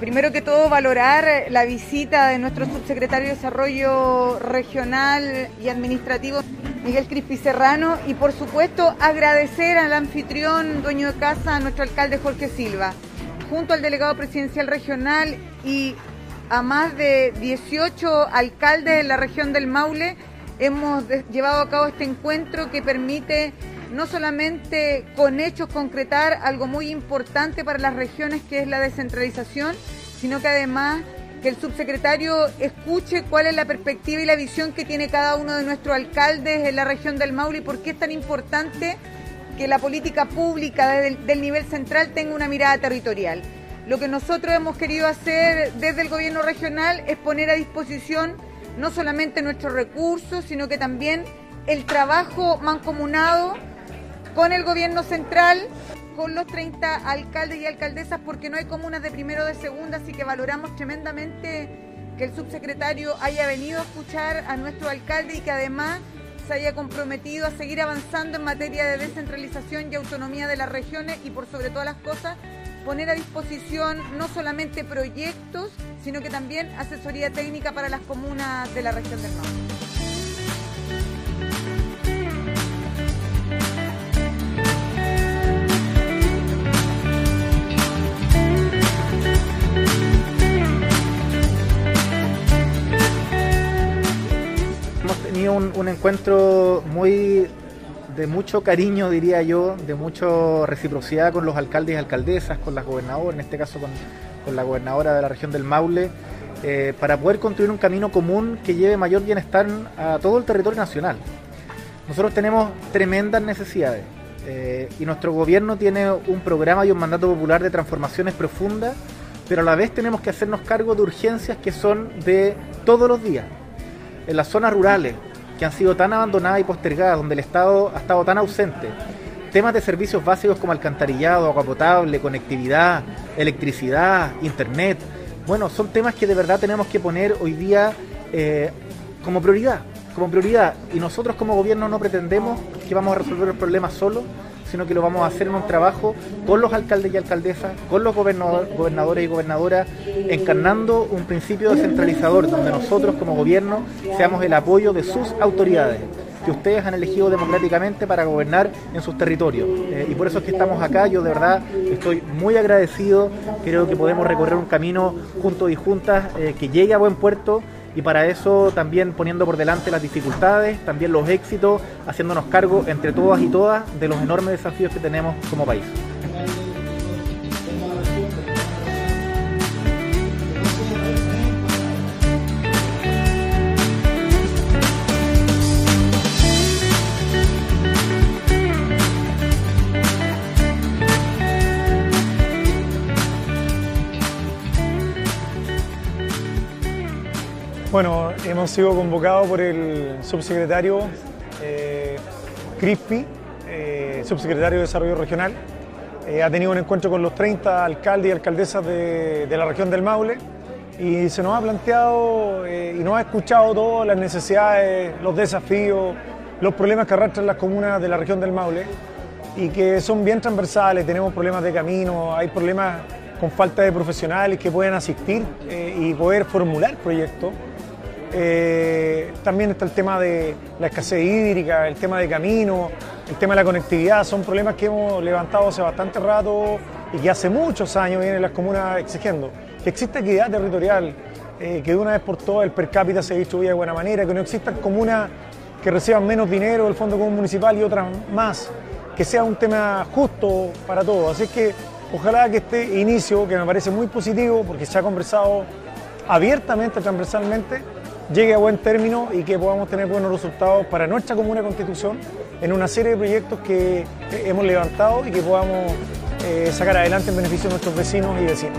Primero que todo, valorar la visita de nuestro subsecretario de Desarrollo Regional y Administrativo, Miguel Crispi Serrano, y por supuesto agradecer al anfitrión, dueño de casa, a nuestro alcalde Jorge Silva, junto al delegado presidencial regional y a más de 18 alcaldes de la región del Maule, hemos llevado a cabo este encuentro que permite no solamente con hechos concretar algo muy importante para las regiones que es la descentralización, sino que además que el subsecretario escuche cuál es la perspectiva y la visión que tiene cada uno de nuestros alcaldes en la región del Maule y por qué es tan importante que la política pública desde el, del nivel central tenga una mirada territorial. Lo que nosotros hemos querido hacer desde el gobierno regional es poner a disposición no solamente nuestros recursos, sino que también el trabajo mancomunado con el gobierno central, con los 30 alcaldes y alcaldesas, porque no hay comunas de primero o de segunda, así que valoramos tremendamente que el subsecretario haya venido a escuchar a nuestro alcalde y que además se haya comprometido a seguir avanzando en materia de descentralización y autonomía de las regiones y por sobre todas las cosas poner a disposición no solamente proyectos, sino que también asesoría técnica para las comunas de la región del norte. Tenido un, encuentro muy de mucho cariño, diría yo, de mucha reciprocidad con los alcaldes y alcaldesas, con las gobernadoras, en este caso con, la gobernadora de la región del Maule, eh, para poder construir un camino común que lleve mayor bienestar a todo el territorio nacional. Nosotros tenemos tremendas necesidades eh, y nuestro gobierno tiene un programa y un mandato popular de transformaciones profundas, pero a la vez tenemos que hacernos cargo de urgencias que son de todos los días en las zonas rurales, que han sido tan abandonadas y postergadas, donde el Estado ha estado tan ausente. Temas de servicios básicos como alcantarillado, agua potable, conectividad, electricidad, internet. Bueno, son temas que de verdad tenemos que poner hoy día eh, como prioridad, como prioridad. Y nosotros como gobierno no pretendemos que vamos a resolver el problema solo, sino que lo vamos a hacer en un trabajo con los alcaldes y alcaldesas, con los gobernadores y gobernadoras, encarnando un principio descentralizador donde nosotros como gobierno seamos el apoyo de sus autoridades que ustedes han elegido democráticamente para gobernar en sus territorios. Eh, y por eso es que estamos acá. Yo de verdad estoy muy agradecido. Creo que podemos recorrer un camino juntos y juntas eh, que llegue a buen puerto y para eso también poniendo por delante las dificultades, también los éxitos, haciéndonos cargo entre todas y todas de los enormes desafíos que tenemos como país. Bueno, hemos sido convocados por el subsecretario eh, Crispi, eh, subsecretario de Desarrollo Regional. Eh, ha tenido un encuentro con los 30 alcaldes y alcaldesas de, la región del Maule y se nos ha planteado y nos ha escuchado todas las necesidades, los desafíos, los problemas que arrastran las comunas de la región del Maule y que son bien transversales. Tenemos problemas de camino, hay problemas con falta de profesionales que pueden asistir y poder formular proyectos. Eh, también está el tema de la escasez hídrica, el tema de camino, el tema de la conectividad, son problemas que hemos levantado hace bastante rato y que hace muchos años vienen las comunas exigiendo. Que exista equidad territorial, eh, que de una vez por todas el per cápita se distribuya de buena manera, que no existan comunas que reciban menos dinero del Fondo Común Municipal y otras más, que sea un tema justo para todos. Así que ojalá que este inicio, que me parece muy positivo porque se ha conversado abiertamente, transversalmente, llegue a buen término y que podamos tener buenos resultados para nuestra comuna constitución en una serie de proyectos que hemos levantado y que podamos eh, sacar adelante en beneficio de nuestros vecinos y vecinas.